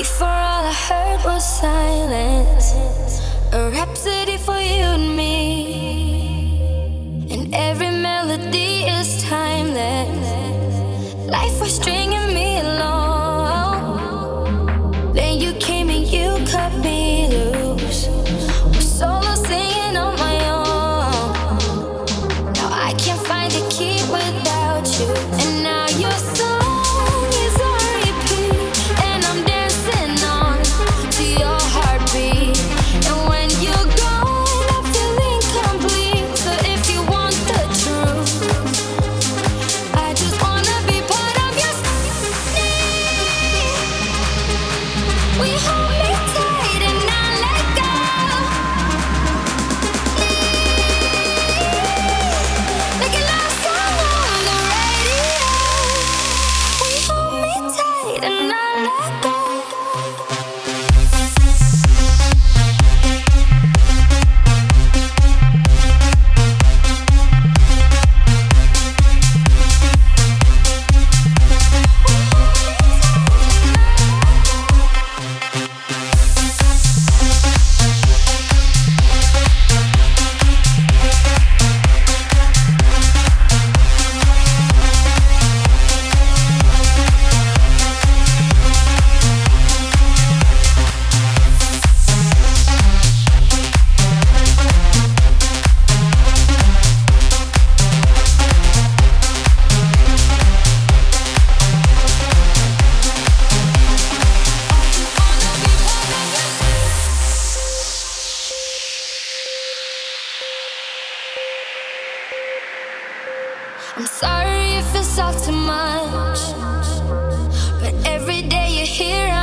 Before all I heard was silence, a rhapsody for you and me. And every melody is timeless. Life was stringing me along. did not let Sorry if it's all too much, but every day you're here.